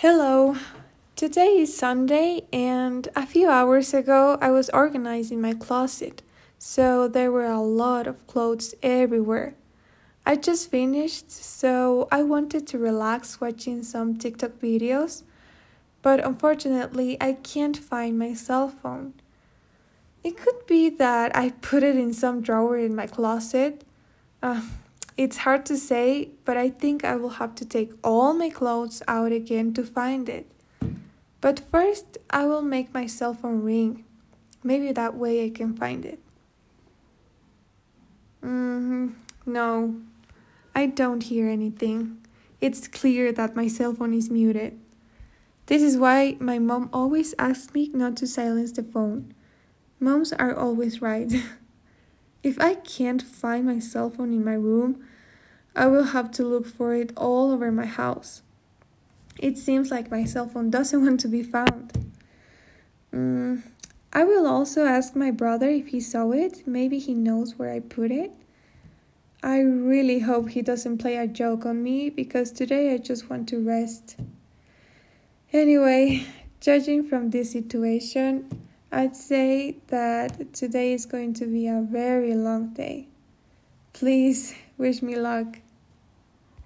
Hello. Today is Sunday, and a few hours ago I was organizing my closet, so there were a lot of clothes everywhere. I just finished, so I wanted to relax watching some TikTok videos, but unfortunately I can't find my cell phone. It could be that I put it in some drawer in my closet. Uh, it's hard to say, but I think I will have to take all my clothes out again to find it. But first, I will make my cell phone ring. Maybe that way I can find it. Mm-hmm. No, I don't hear anything. It's clear that my cell phone is muted. This is why my mom always asks me not to silence the phone. Moms are always right. If I can't find my cell phone in my room, I will have to look for it all over my house. It seems like my cell phone doesn't want to be found. Mm, I will also ask my brother if he saw it. Maybe he knows where I put it. I really hope he doesn't play a joke on me because today I just want to rest. Anyway, judging from this situation, I'd say that today is going to be a very long day. Please wish me luck.